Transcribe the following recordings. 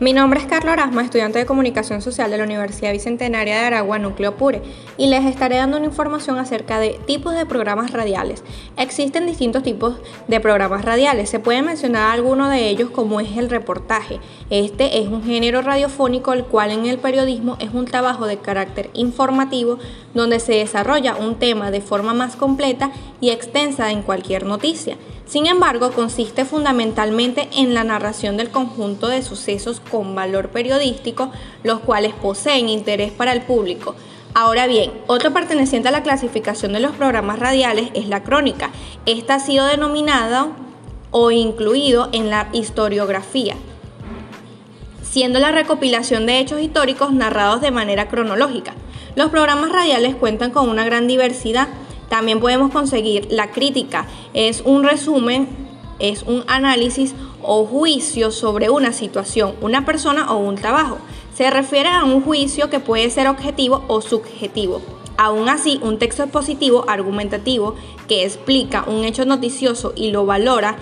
Mi nombre es Carlos Arasma, estudiante de Comunicación Social de la Universidad Bicentenaria de Aragua, Núcleo Pure, y les estaré dando una información acerca de tipos de programas radiales. Existen distintos tipos de programas radiales. Se puede mencionar alguno de ellos como es el reportaje. Este es un género radiofónico el cual en el periodismo es un trabajo de carácter informativo donde se desarrolla un tema de forma más completa y extensa en cualquier noticia. Sin embargo, consiste fundamentalmente en la narración del conjunto de sucesos con valor periodístico, los cuales poseen interés para el público. Ahora bien, otro perteneciente a la clasificación de los programas radiales es la crónica. Esta ha sido denominada o incluido en la historiografía, siendo la recopilación de hechos históricos narrados de manera cronológica. Los programas radiales cuentan con una gran diversidad también podemos conseguir la crítica, es un resumen, es un análisis o juicio sobre una situación, una persona o un trabajo. Se refiere a un juicio que puede ser objetivo o subjetivo. Aún así, un texto expositivo argumentativo que explica un hecho noticioso y lo valora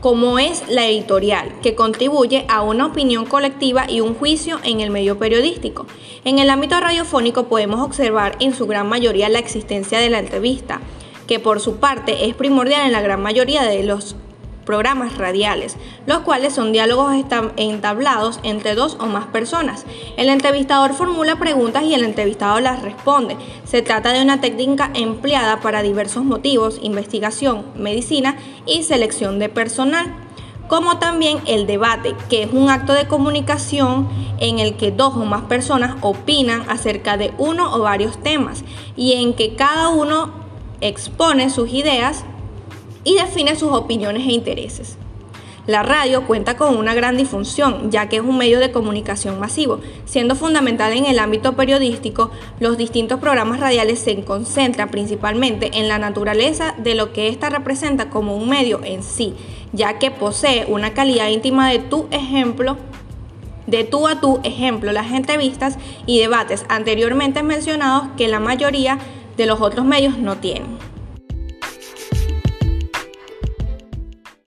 como es la editorial, que contribuye a una opinión colectiva y un juicio en el medio periodístico. En el ámbito radiofónico podemos observar en su gran mayoría la existencia de la entrevista, que por su parte es primordial en la gran mayoría de los programas radiales, los cuales son diálogos entablados entre dos o más personas. El entrevistador formula preguntas y el entrevistado las responde. Se trata de una técnica empleada para diversos motivos, investigación, medicina y selección de personal como también el debate, que es un acto de comunicación en el que dos o más personas opinan acerca de uno o varios temas y en que cada uno expone sus ideas y define sus opiniones e intereses. La radio cuenta con una gran difusión, ya que es un medio de comunicación masivo. Siendo fundamental en el ámbito periodístico, los distintos programas radiales se concentran principalmente en la naturaleza de lo que ésta representa como un medio en sí, ya que posee una calidad íntima de tu ejemplo de tú a tú, ejemplo, las entrevistas y debates anteriormente mencionados que la mayoría de los otros medios no tienen.